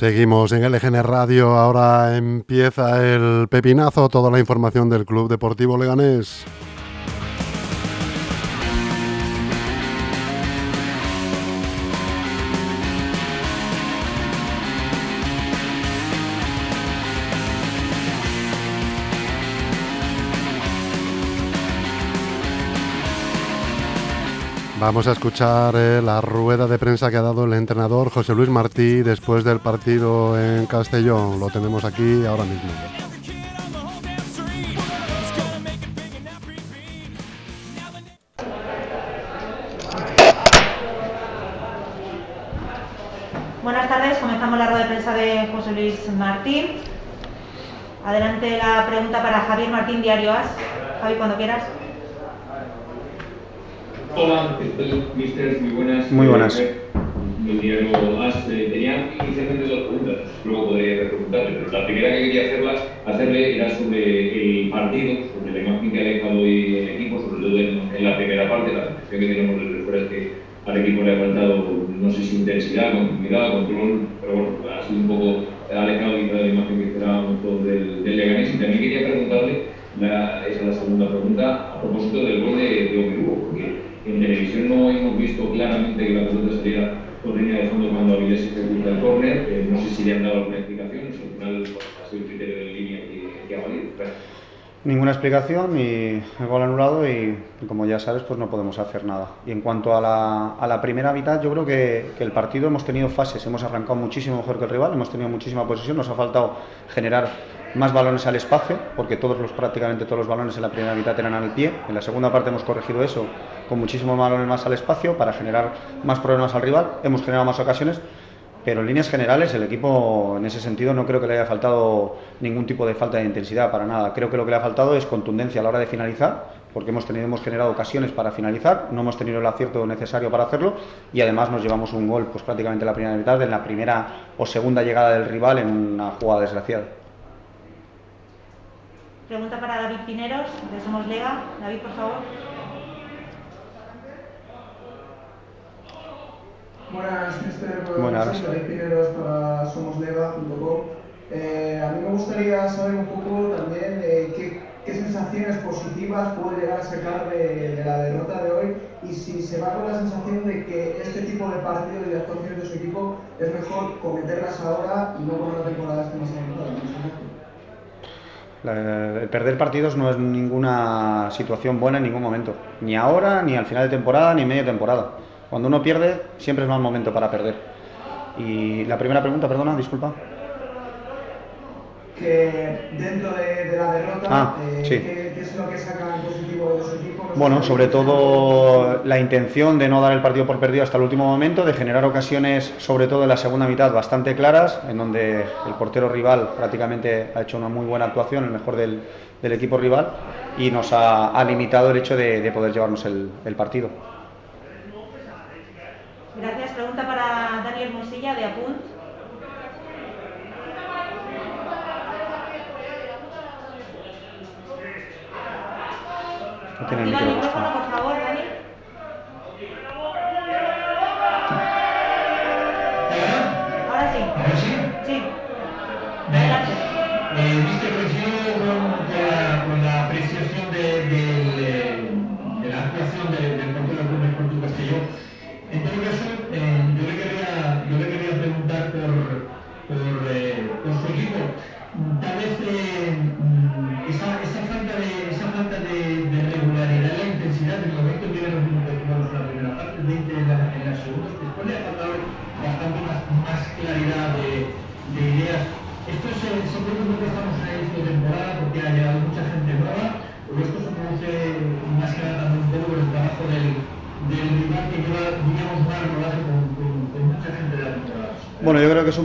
Seguimos en LGN Radio, ahora empieza el pepinazo, toda la información del Club Deportivo Leganés. Vamos a escuchar eh, la rueda de prensa que ha dado el entrenador José Luis Martí después del partido en Castellón. Lo tenemos aquí ahora mismo. Buenas tardes, comenzamos la rueda de prensa de José Luis Martín. Adelante la pregunta para Javier Martín, Diario As. Javi, cuando quieras. Hola, mister, muy buenas. Muy buenas. El diario AS eh, tenía inicialmente dos preguntas, luego podría preguntarle, pero la primera que quería hacerla, hacerle era sobre el partido, sobre la imagen que ha dejado hoy el equipo, sobre todo en, en la primera parte, la sensación que tenemos desde fuera es que al equipo le ha faltado, no sé si intensidad, continuidad, control, pero bueno, ha sido un poco alejado quizá de la imagen que esperábamos todos del, del Leganés. Y también quería preguntarle, la, esa es la segunda pregunta, a propósito del gol de, de Omerugo, porque en televisión no hemos visto claramente que la pelota saliera por línea de fondo cuando Avilés ejecuta el córner. Eh, no sé si le han dado alguna explicación, si al final pues, ha sido el criterio de línea que, que ha valido. Gracias. Ninguna explicación y el gol anulado y, y como ya sabes pues no podemos hacer nada. Y en cuanto a la, a la primera mitad yo creo que, que, el partido hemos tenido fases, hemos arrancado muchísimo mejor que el rival, hemos tenido muchísima posesión, nos ha faltado generar más balones al espacio porque todos los prácticamente todos los balones en la primera mitad eran al pie. En la segunda parte hemos corregido eso con muchísimos balones más al espacio para generar más problemas al rival, hemos generado más ocasiones pero en líneas generales el equipo en ese sentido no creo que le haya faltado ningún tipo de falta de intensidad para nada. Creo que lo que le ha faltado es contundencia a la hora de finalizar, porque hemos tenido hemos generado ocasiones para finalizar, no hemos tenido el acierto necesario para hacerlo y además nos llevamos un gol pues prácticamente en la primera mitad en la primera o segunda llegada del rival en una jugada desgraciada. Pregunta para David Pineros, de Somos Lega. David, por favor. Buenas, mister. Buenas. David Pineros para somoslega.com. Eh, a mí me gustaría saber un poco también eh, qué, qué, sensaciones positivas puede llegar a sacar de, de, la derrota de hoy y si se va con la sensación de que este tipo de partidos y de actuaciones de su equipo es mejor cometerlas ahora y no con una temporada este más el perder partidos no es ninguna situación buena en ningún momento, ni ahora, ni al final de temporada, ni media temporada. Cuando uno pierde, siempre es mal momento para perder. Y la primera pregunta, perdona, disculpa. Que dentro de, de la derrota, ah, eh, sí. ¿qué, ¿qué, es lo que saca en positivo de su equipo? No bueno, sobre todo la intención de no dar el partido por perdido hasta el último momento, de generar ocasiones, sobre todo en la segunda mitad, bastante claras, en donde el portero rival prácticamente ha hecho una muy buena actuación, el mejor del, del equipo rival, y nos ha, ha limitado el hecho de, de poder llevarnos el, el partido. Gracias. Pregunta para Daniel Mosilla de Apunt. No tiene el micrófono.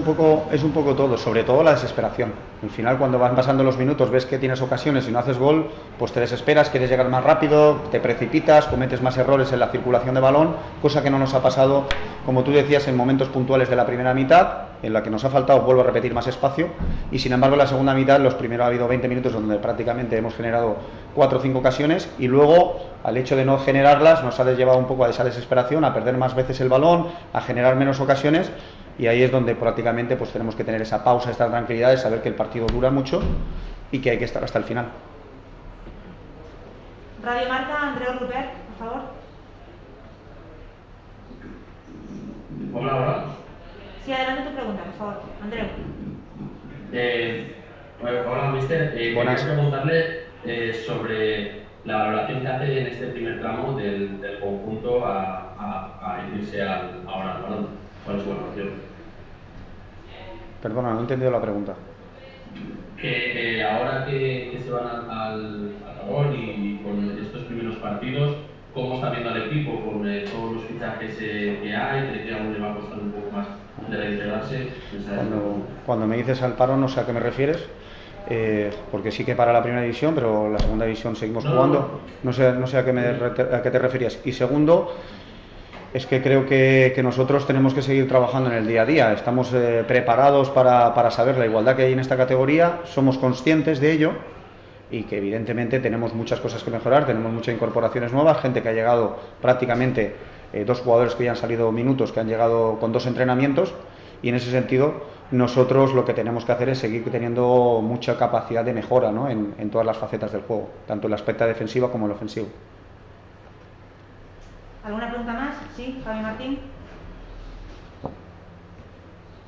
Poco es un poco todo, sobre todo la desesperación. Al final, cuando van pasando los minutos, ves que tienes ocasiones y no haces gol, pues te desesperas, quieres llegar más rápido, te precipitas, cometes más errores en la circulación de balón, cosa que no nos ha pasado, como tú decías, en momentos puntuales de la primera mitad, en la que nos ha faltado, vuelvo a repetir, más espacio, y sin embargo en la segunda mitad, los primeros ha habido 20 minutos donde prácticamente hemos generado cuatro o cinco ocasiones, y luego, al hecho de no generarlas, nos ha llevado un poco a esa desesperación, a perder más veces el balón, a generar menos ocasiones, Y ahí es donde prácticamente pues tenemos que tener esa pausa, esta tranquilidad de saber que el partido dura mucho y que hay que estar hasta el final. Radio Marca, Andreu Rupert, por favor. Hola, hola. Sí, adelante tu pregunta, por favor. Andreu. Eh, hola, mister. Eh, Buenas. Quería preguntarle eh, sobre la valoración que hace en este primer tramo del, del conjunto a, a, a irse al, ahora al balón. ¿Cuál es su valoración? Perdona, no he entendido la pregunta. Que, ahora que, que se van al, al, al balón y con estos primeros partidos, ¿cómo está viendo al equipo con eh, todos los fichajes eh, que hay? ¿Cree que aún le va a costar un poco más de es- Cuando, cuando me dices al paro no sé a qué me refieres, eh, porque sí que para la primera división, pero la segunda división seguimos No, jugando. No sé, no sé a, qué me, a qué te referías. Y segundo, es que creo que, nosotros tenemos que seguir trabajando en el día a día. Estamos eh, preparados para, para saber la igualdad que hay en esta categoría, somos conscientes de ello y que evidentemente tenemos muchas cosas que mejorar, tenemos muchas incorporaciones nuevas, gente que ha llegado prácticamente, eh, dos jugadores que ya han salido minutos, que han llegado con dos entrenamientos y en ese sentido nosotros lo que tenemos que hacer es seguir teniendo mucha capacidad de mejora ¿no? en, en todas las facetas del juego, tanto en la aspecto defensiva como en el ofensivo. ¿Alguna pregunta más? Sí, Javi Martín.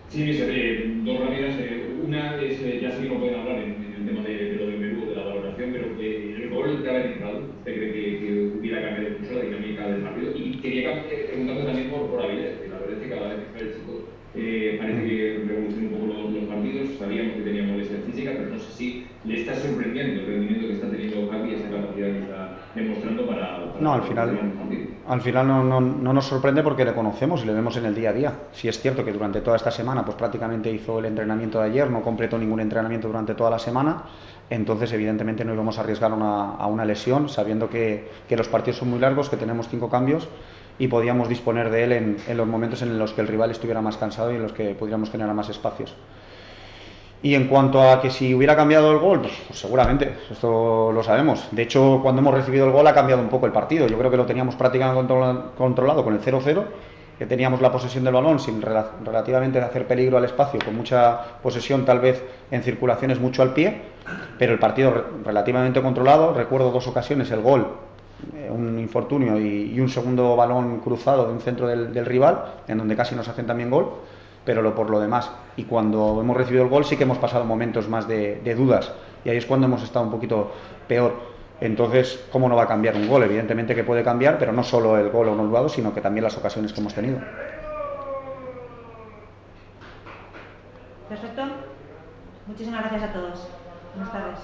Sí, eh, dos rápidas. eh, una es, eh, ya sé que no pueden hablar en, en el tema de, de lo del menú, de la valoración, pero eh, el gol de haber entrado, ¿usted cree que, que hubiera cambiado mucho la dinámica del partido? Y quería eh, preguntarle también por, por Avilés, que la verdad es que cada vez que está el chico eh, parece que revoluciona un poco los, los partidos. Sabíamos que tenía molestia física, pero no sé si le está sorprendiendo el rendimiento que está teniendo Javi y esa capacidad que está demostrando para. para No, al final. Al final no, no- no nos sorprende porque le conocemos y le vemos en el día a día. Si es cierto que durante toda esta semana, pues prácticamente hizo el entrenamiento de ayer, no completó ningún entrenamiento durante toda la semana, entonces evidentemente no íbamos a arriesgar una- a una lesión, sabiendo que, que los partidos son muy largos, que tenemos cinco cambios y podíamos disponer de él en, en los momentos en los que el rival estuviera más cansado y en los que pudiéramos generar más espacios. Y en cuanto a que si hubiera cambiado el gol, pues, pues seguramente, esto lo sabemos. De hecho, cuando hemos recibido el gol ha cambiado un poco el partido. Yo creo que lo teníamos prácticamente controla- controlado con el 0-0, que teníamos la posesión del balón sin rela- relativamente hacer peligro al espacio, con mucha posesión tal vez en circulaciones mucho al pie, pero el partido re- relativamente controlado. Recuerdo dos ocasiones el gol, eh, un infortunio y, y un segundo balón cruzado de un centro del, del rival, en donde casi nos hacen también gol pero lo por lo demás. Y cuando hemos recibido el gol sí que hemos pasado momentos más de, dudas y ahí es cuando hemos estado un poquito peor. Entonces, ¿cómo no va a cambiar un gol? Evidentemente que puede cambiar, pero no solo el gol anulado, sino que también las ocasiones que hemos tenido. Perfecto. Muchísimas gracias a todos. Buenas tardes.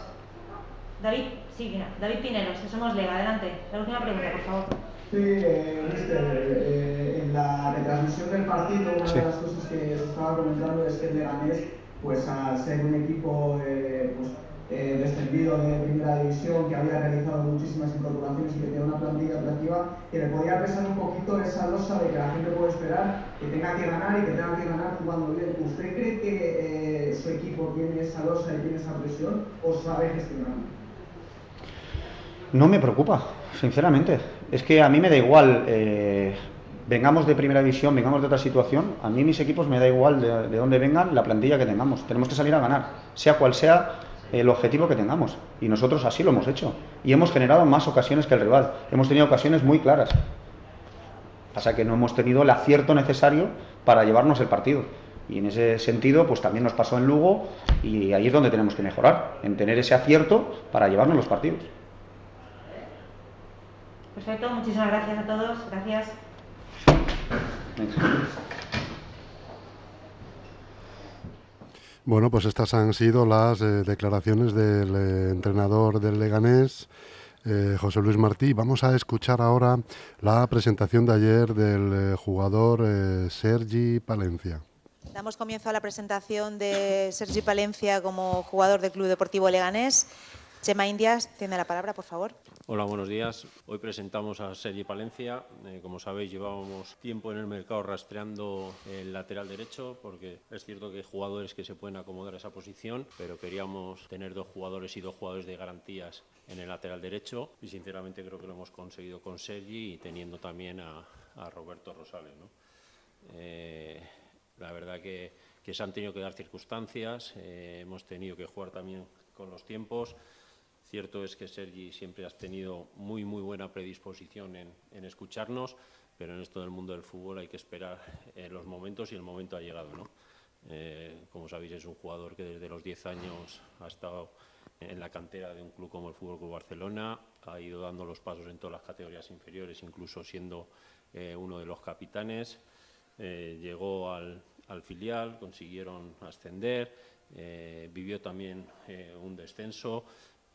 David, sí, mira, David Pineros, Somos Lega, adelante. La última pregunta, por favor. Sí, eh, mister, eh, en la retransmisión del partido, una Sí. de las cosas que se estaba comentando es que el Leganés, pues al ser un equipo eh, pues, eh, descendido de primera división, que había realizado muchísimas incorporaciones y que tenía una plantilla atractiva, que le podía pesar un poquito esa losa de que la gente puede esperar, que tenga que ganar y que tenga que ganar jugando bien. ¿Usted cree que eh, su equipo tiene esa losa y tiene esa presión o sabe gestionarlo? No me preocupa, sinceramente. Es que a mí me da igual, eh, vengamos de primera división, vengamos de otra situación, a mí mis equipos me da igual de, de dónde vengan la plantilla que tengamos. Tenemos que salir a ganar, sea cual sea el objetivo que tengamos. Y nosotros así lo hemos hecho. Y hemos generado más ocasiones que el rival. Hemos tenido ocasiones muy claras. Pasa que no hemos tenido el acierto necesario para llevarnos el partido. Y en ese sentido, pues también nos pasó en Lugo y ahí es donde tenemos que mejorar, en tener ese acierto para llevarnos los partidos. Perfecto, muchísimas gracias a todos. Gracias. Bueno, pues estas han sido las eh, declaraciones del eh, entrenador del Leganés, eh, José Luis Martí. Vamos a escuchar ahora la presentación de ayer del eh, jugador eh, Sergi Palencia. Damos comienzo a la presentación de Sergi Palencia como jugador del Club Deportivo Leganés. Chema Indias, tiene la palabra, por favor. Hola, buenos días. Hoy presentamos a Sergi Palencia. Eh, como sabéis, llevábamos tiempo en el mercado rastreando el lateral derecho, porque es cierto que hay jugadores que se pueden acomodar a esa posición, pero queríamos tener dos jugadores y dos jugadores de garantías en el lateral derecho, y sinceramente creo que lo hemos conseguido con Sergi y teniendo también a, a Roberto Rosales. ¿no? Eh, La verdad que, que se han tenido que dar circunstancias, eh, hemos tenido que jugar también con los tiempos. Cierto es que Sergi siempre has tenido muy, muy buena predisposición en, escucharnos, pero en esto del mundo del fútbol hay que esperar eh, los momentos y el momento ha llegado. ¿no? Eh, como sabéis, es un jugador que desde los 10 años ha estado en la cantera de un club como el Fútbol Club Barcelona, ha ido dando los pasos en todas las categorías inferiores, incluso siendo eh, uno de los capitanes. Llegó al, al, filial, consiguieron ascender, vivió también un descenso,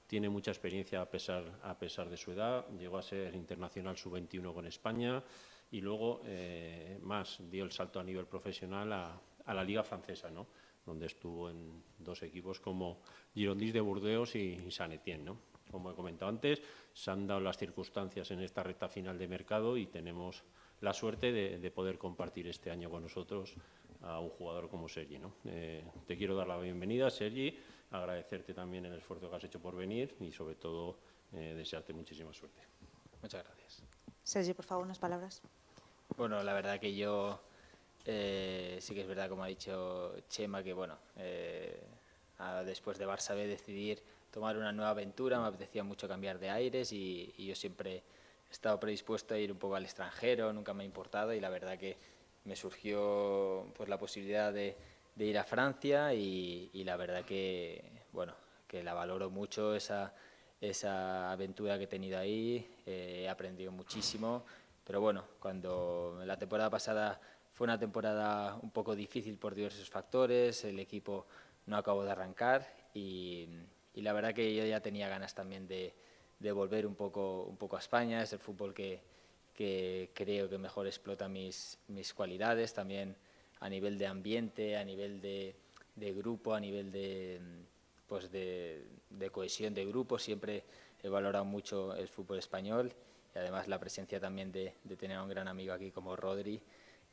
tiene mucha experiencia a pesar, de su edad, llegó a ser internacional sub-21 con España y luego eh, más dio el salto a nivel profesional a, la Liga Francesa, ¿no? donde estuvo en dos equipos como Girondins de Burdeos y, y San Etienne. ¿no? Como he comentado antes, se han dado las circunstancias en esta recta final de mercado y tenemos la suerte de, de poder compartir este año con nosotros a un jugador como Sergi. ¿no? Eh, te quiero dar la bienvenida, Sergi, agradecerte también el esfuerzo que has hecho por venir y sobre todo eh, desearte muchísima suerte. Muchas gracias. Sergi, por favor, unas palabras. Bueno, la verdad que yo eh, sí que es verdad, como ha dicho Chema, que bueno, eh, después de Barça B decidir tomar una nueva aventura, me apetecía mucho cambiar de aires y, y, yo siempre he estado predispuesto a ir un poco al extranjero, nunca me ha importado y la verdad que me surgió pues la posibilidad de, de ir a Francia y, la verdad que bueno que la valoro mucho esa, esa aventura que he tenido ahí, eh, he aprendido muchísimo, pero bueno, cuando la temporada pasada fue una temporada un poco difícil por diversos factores, el equipo no acabó de arrancar y, y la verdad que yo ya tenía ganas también de, de, volver un poco, un poco a España, es el fútbol que, que creo que mejor explota mis, mis cualidades, también a nivel de ambiente, a nivel de, de grupo, a nivel de, pues de, cohesión de grupo, siempre he valorado mucho el fútbol español y además la presencia también de, tener a un gran amigo aquí como Rodri,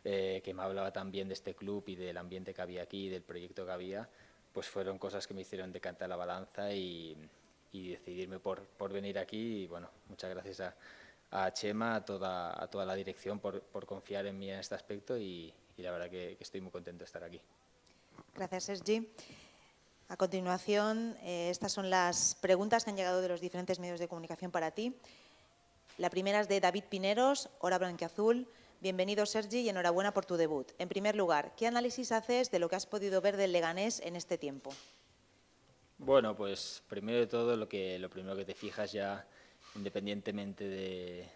eh, que me hablaba también de este club y del ambiente que había aquí, del proyecto que había, pues fueron cosas que me hicieron decantar la balanza y, y decidirme por, por, venir aquí. Y bueno, muchas gracias a, a Chema, a toda, a toda la dirección por, por, confiar en mí en este aspecto y, y la verdad que, que, estoy muy contento de estar aquí. Gracias, Sergi. A continuación, eh, estas son las preguntas que han llegado de los diferentes medios de comunicación para ti. La primera es de David Pineros, Hora Blanquiazul. Bienvenido, Sergi, y enhorabuena por tu debut. En primer lugar, ¿qué análisis haces de lo que has podido ver del Leganés en este tiempo? Bueno, pues primero de todo, lo, que, lo primero que te fijas ya, independientemente de,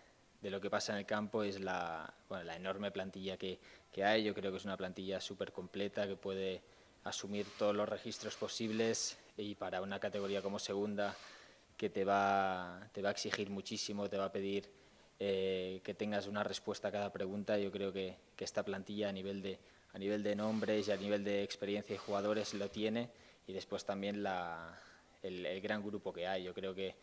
de lo que pasa en el campo, es la, bueno, la enorme plantilla que, que hay. Yo creo que es una plantilla súper completa que puede asumir todos los registros posibles y para una categoría como segunda que te va, te va a exigir muchísimo, te va a pedir eh, que tengas una respuesta a cada pregunta. Yo creo que, que, esta plantilla a nivel, de, a nivel de nombres y a nivel de experiencia y jugadores lo tiene y después también la, el, el, gran grupo que hay. Yo creo que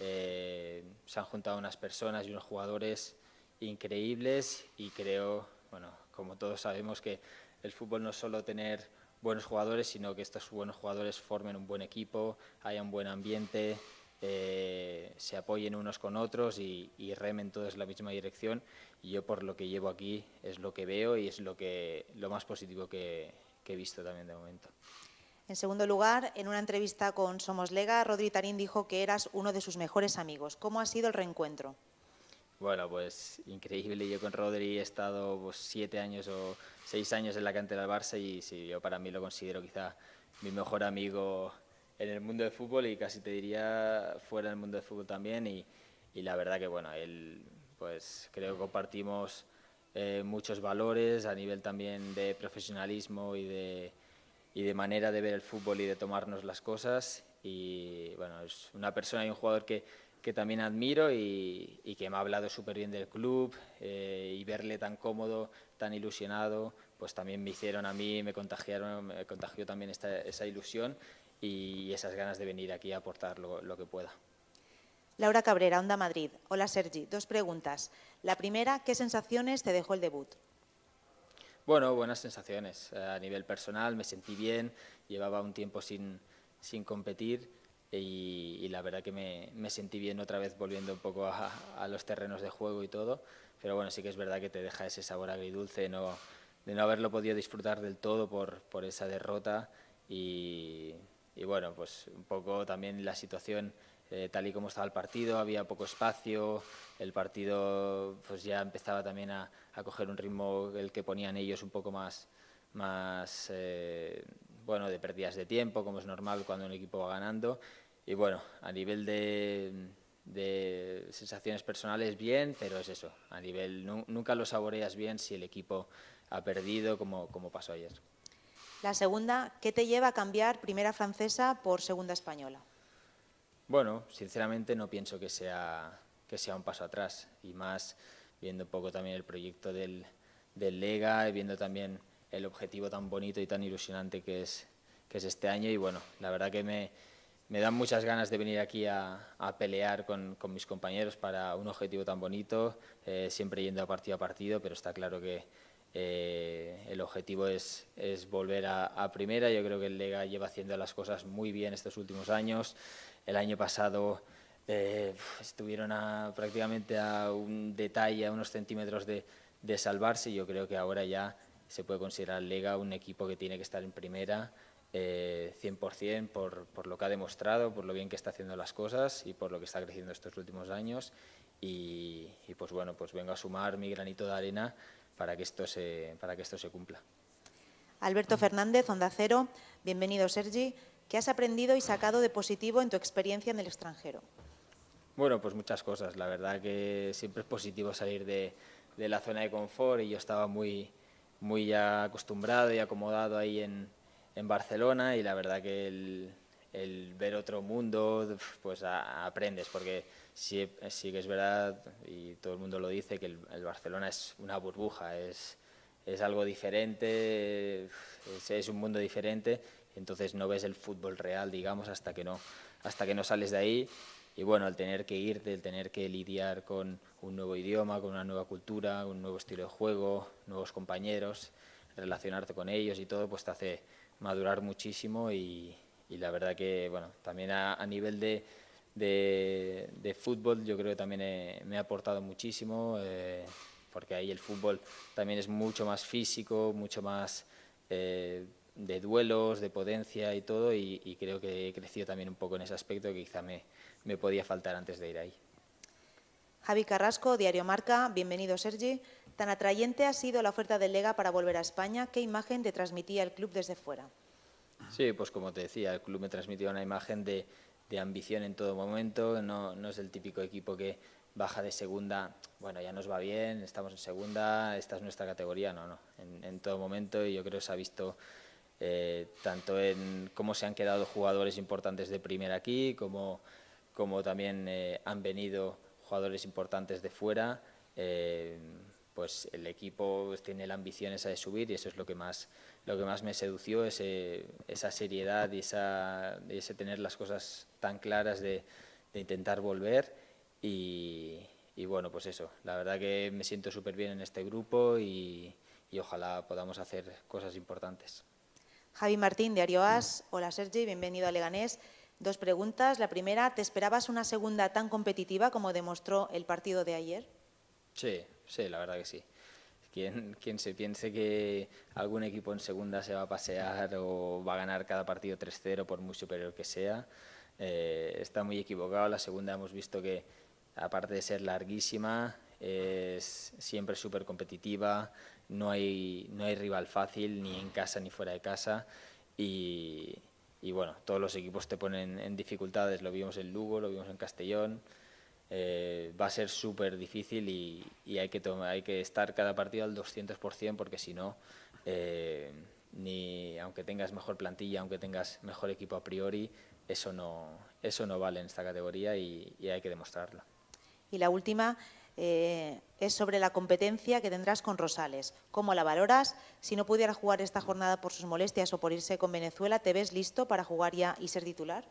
eh, se han juntado unas personas y unos jugadores increíbles y creo, bueno, como todos sabemos que el fútbol no es solo tener buenos jugadores, sino que estos buenos jugadores formen un buen equipo, haya un buen ambiente, eh, se apoyen unos con otros y, remen todos en la misma dirección. Y yo por lo que llevo aquí es lo que veo y es lo, que, lo más positivo que, que he visto también de momento. En segundo lugar, en una entrevista con Somos Lega, Rodri Tarín dijo que eras uno de sus mejores amigos. ¿Cómo ha sido el reencuentro? Bueno, pues increíble. Yo con Rodri he estado pues, siete años o seis años en la cantera del Barça y sí, yo para mí lo considero quizá mi mejor amigo en el mundo del fútbol y casi te diría fuera del mundo del fútbol también y, y la verdad que bueno, él pues creo que compartimos eh, muchos valores a nivel también de profesionalismo y de, y de manera de ver el fútbol y de tomarnos las cosas y bueno, es una persona y un jugador que, que también admiro y, y, que me ha hablado súper bien del club eh, y verle tan cómodo, tan ilusionado, pues también me hicieron a mí, me contagiaron, me contagió también esta, esa ilusión y esas ganas de venir aquí a aportar lo, lo, que pueda. Laura Cabrera, Onda Madrid. Hola Sergi, dos preguntas. La primera, ¿qué sensaciones te dejó el debut? Bueno, buenas sensaciones. A nivel personal me sentí bien, llevaba un tiempo sin, sin competir y, y, la verdad que me, me, sentí bien otra vez volviendo un poco a, a, los terrenos de juego y todo. Pero bueno, sí que es verdad que te deja ese sabor agridulce, no, de no haberlo podido disfrutar del todo por, por esa derrota y, y, bueno, pues un poco también la situación eh, tal y como estaba el partido, había poco espacio, el partido pues ya empezaba también a, a coger un ritmo el que ponían ellos un poco más, más eh, bueno, de pérdidas de tiempo, como es normal cuando un equipo va ganando. Y bueno, a nivel de, de sensaciones personales bien, pero es eso, a nivel nunca lo saboreas bien si el equipo ha perdido como, como pasó ayer. La segunda, ¿qué te lleva a cambiar primera francesa por segunda española? Bueno, sinceramente no pienso que sea, que sea un paso atrás y más viendo un poco también el proyecto del, del Lega viendo también el objetivo tan bonito y tan ilusionante que es, que es este año y bueno, la verdad que me, me dan muchas ganas de venir aquí a, a pelear con, con, mis compañeros para un objetivo tan bonito, eh, siempre yendo a partido a partido, pero está claro que eh, el objetivo es, es volver a, a, primera. Yo creo que el Lega lleva haciendo las cosas muy bien estos últimos años. El año pasado eh, estuvieron a, prácticamente a un detalle, a unos centímetros de, de salvarse yo creo que ahora ya se puede considerar Lega un equipo que tiene que estar en primera eh, 100% por, por lo que ha demostrado, por lo bien que está haciendo las cosas y por lo que está creciendo estos últimos años. Y, y, pues bueno, pues vengo a sumar mi granito de arena para que esto se, para que esto se cumpla. Alberto Fernández, Onda Cero, bienvenido Sergi. ¿Qué has aprendido y sacado de positivo en tu experiencia en el extranjero? Bueno, pues muchas cosas. La verdad que siempre es positivo salir de, la zona de confort y yo estaba muy, muy ya acostumbrado y acomodado ahí en, Barcelona y la verdad que el, ver otro mundo, pues aprendes, porque sí, que es verdad, y todo el mundo lo dice, que el, el Barcelona es una burbuja, es, es algo diferente, es, es, un mundo diferente, entonces no ves el fútbol real, digamos, hasta que no, hasta que no sales de ahí. Y bueno, el tener que irte, el tener que lidiar con un nuevo idioma, con una nueva cultura, un nuevo estilo de juego, nuevos compañeros, relacionarte con ellos y todo, pues te hace madurar muchísimo y, la verdad que, bueno, también a, nivel de, de, fútbol yo creo que también me ha aportado muchísimo, eh, porque ahí el fútbol también es mucho más físico, mucho más eh, de duelos, de potencia y todo, y, creo que he crecido también un poco en ese aspecto que quizá me, me podía faltar antes de ir ahí. Javi Carrasco, Diario Marca, bienvenido Sergi. Tan atrayente ha sido la oferta del Lega para volver a España. ¿Qué imagen te transmitía el club desde fuera? Sí, pues como te decía, el club me transmitió una imagen de, de ambición en todo momento. No, no, es el típico equipo que baja de segunda, bueno, ya nos va bien, estamos en segunda, esta es nuestra categoría. No, no, en, en todo momento y yo creo que se ha visto eh, tanto en cómo se han quedado jugadores importantes de primera aquí, como, como también eh, han venido jugadores importantes de fuera. Eh, pues el equipo tiene la ambición esa de subir y eso es lo que más, lo que más me sedució, ese, esa seriedad y esa, ese tener las cosas tan claras de, de intentar volver y, y, bueno, pues eso, la verdad que me siento súper bien en este grupo y, y, ojalá podamos hacer cosas importantes. Javi Martín, Diario As. Hola Sergi, bienvenido a Leganés. Dos preguntas. La primera, ¿te esperabas una segunda tan competitiva como demostró el partido de ayer? Sí, sí, la verdad que sí. Quien, quien se piense que algún equipo en segunda se va a pasear o va a ganar cada partido 3-0 por muy superior que sea, eh, está muy equivocado. La segunda hemos visto que, aparte de ser larguísima, es siempre súper competitiva, no hay, no hay rival fácil, ni en casa ni fuera de casa. Y, y bueno, todos los equipos te ponen en dificultades, lo vimos en Lugo, lo vimos en Castellón, eh, va a ser súper difícil y, hay, que hay que estar cada partido al 200% porque si no, eh, ni aunque tengas mejor plantilla, aunque tengas mejor equipo a priori, eso no, eso no vale en esta categoría y, y hay que demostrarlo. Y la última eh, es sobre la competencia que tendrás con Rosales. ¿Cómo la valoras? Si no pudiera jugar esta jornada por sus molestias o por irse con Venezuela, ¿te ves listo para jugar ya y ser titular?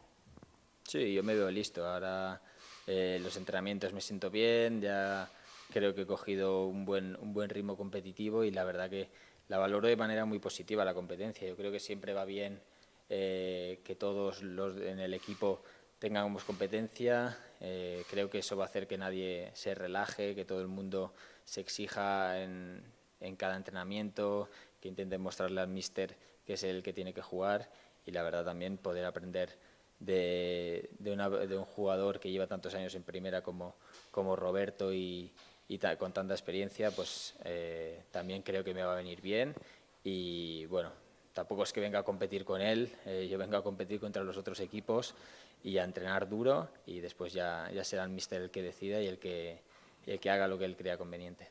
Sí, yo me veo listo. Ahora eh, los entrenamientos me siento bien, ya creo que he cogido un buen, un buen ritmo competitivo y la verdad que la valoro de manera muy positiva la competencia. Yo creo que siempre va bien eh, que todos los en el equipo tengamos competencia. Eh, creo que eso va a hacer que nadie se relaje, que todo el mundo se exija en, en cada entrenamiento, que intenten mostrarle al míster que es el que tiene que jugar y la verdad también poder aprender de, un jugador que lleva tantos años en primera como, como Roberto y, con tanta experiencia, pues eh, también creo que me va a venir bien y bueno, tampoco es que venga a competir con él, eh, yo vengo a competir contra los otros equipos y a entrenar duro y después ya, ya será el míster el que decida y el que, el que haga lo que él crea conveniente.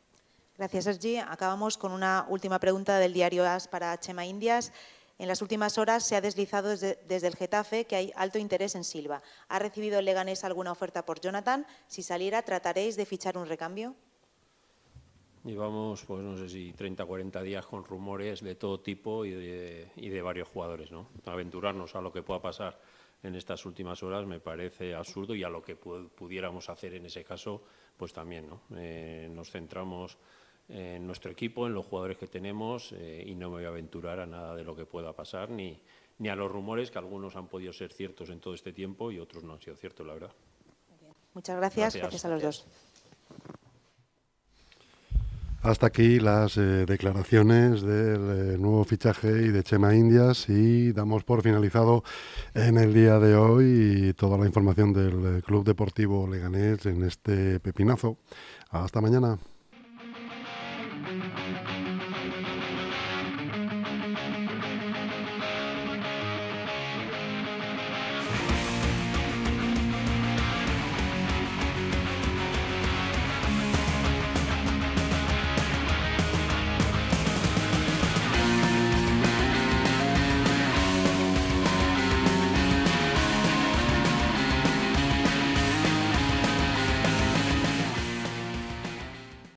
Gracias, Sergi. Acabamos con una última pregunta del diario AS para Chema Indias. En las últimas horas se ha deslizado desde, el Getafe que hay alto interés en Silva. ¿Ha recibido el Leganés alguna oferta por Jonathan? Si saliera, ¿trataréis de fichar un recambio? Llevamos, pues no sé si 30 o 40 días con rumores de todo tipo y de, y de varios jugadores. ¿no? Aventurarnos a lo que pueda pasar en estas últimas horas me parece absurdo y a lo que pudiéramos hacer en ese caso, pues también. ¿no? Eh, nos centramos en nuestro equipo, en los jugadores que tenemos eh, y no me voy a aventurar a nada de lo que pueda pasar ni, ni a los rumores que algunos han podido ser ciertos en todo este tiempo y otros no han sido ciertos, la verdad. Muchas gracias, gracias, a los dos. Hasta aquí las eh, declaraciones del eh, nuevo fichaje y de Chema Indias y damos por finalizado en el día de hoy toda la información del Club Deportivo Leganés en este pepinazo. Hasta mañana.